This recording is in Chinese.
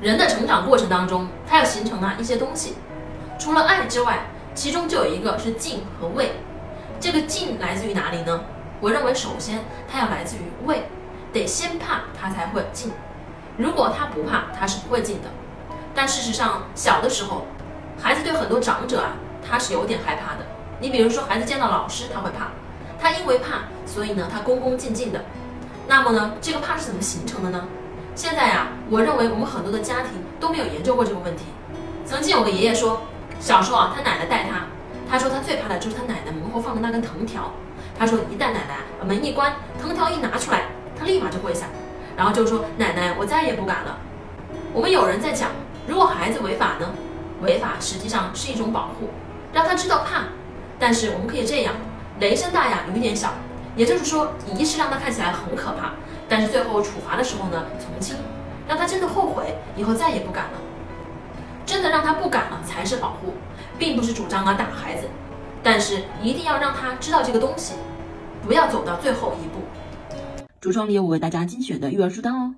人的成长过程当中，它要形成啊一些东西，除了爱之外，其中就有一个是敬和畏。这个敬来自于哪里呢？我认为首先它要来自于畏，得先怕他才会敬。如果他不怕，他是不会敬的。但事实上，小的时候，孩子对很多长者啊，他是有点害怕的。你比如说，孩子见到老师他会怕，他因为怕，所以呢他恭恭敬敬的。那么呢，这个怕是怎么形成的呢？现在呀，我认为我们很多的家庭都没有研究过这个问题。曾经有个爷爷说，小时候啊，他奶奶带他，他说他最怕的就是他奶奶门后放的那根藤条。他说，一旦奶奶把门一关，藤条一拿出来，他立马就跪下，然后就说：“奶奶，我再也不敢了。”我们有人在讲，如果孩子违法呢？违法实际上是一种保护，让他知道怕。但是我们可以这样，雷声大呀，雨点小。也就是说，仪式让他看起来很可怕，但是最后处罚的时候呢，从轻，让他真的后悔，以后再也不敢了。真的让他不敢了才是保护，并不是主张啊打孩子，但是一定要让他知道这个东西，不要走到最后一步。橱窗里有我为大家精选的育儿书单哦。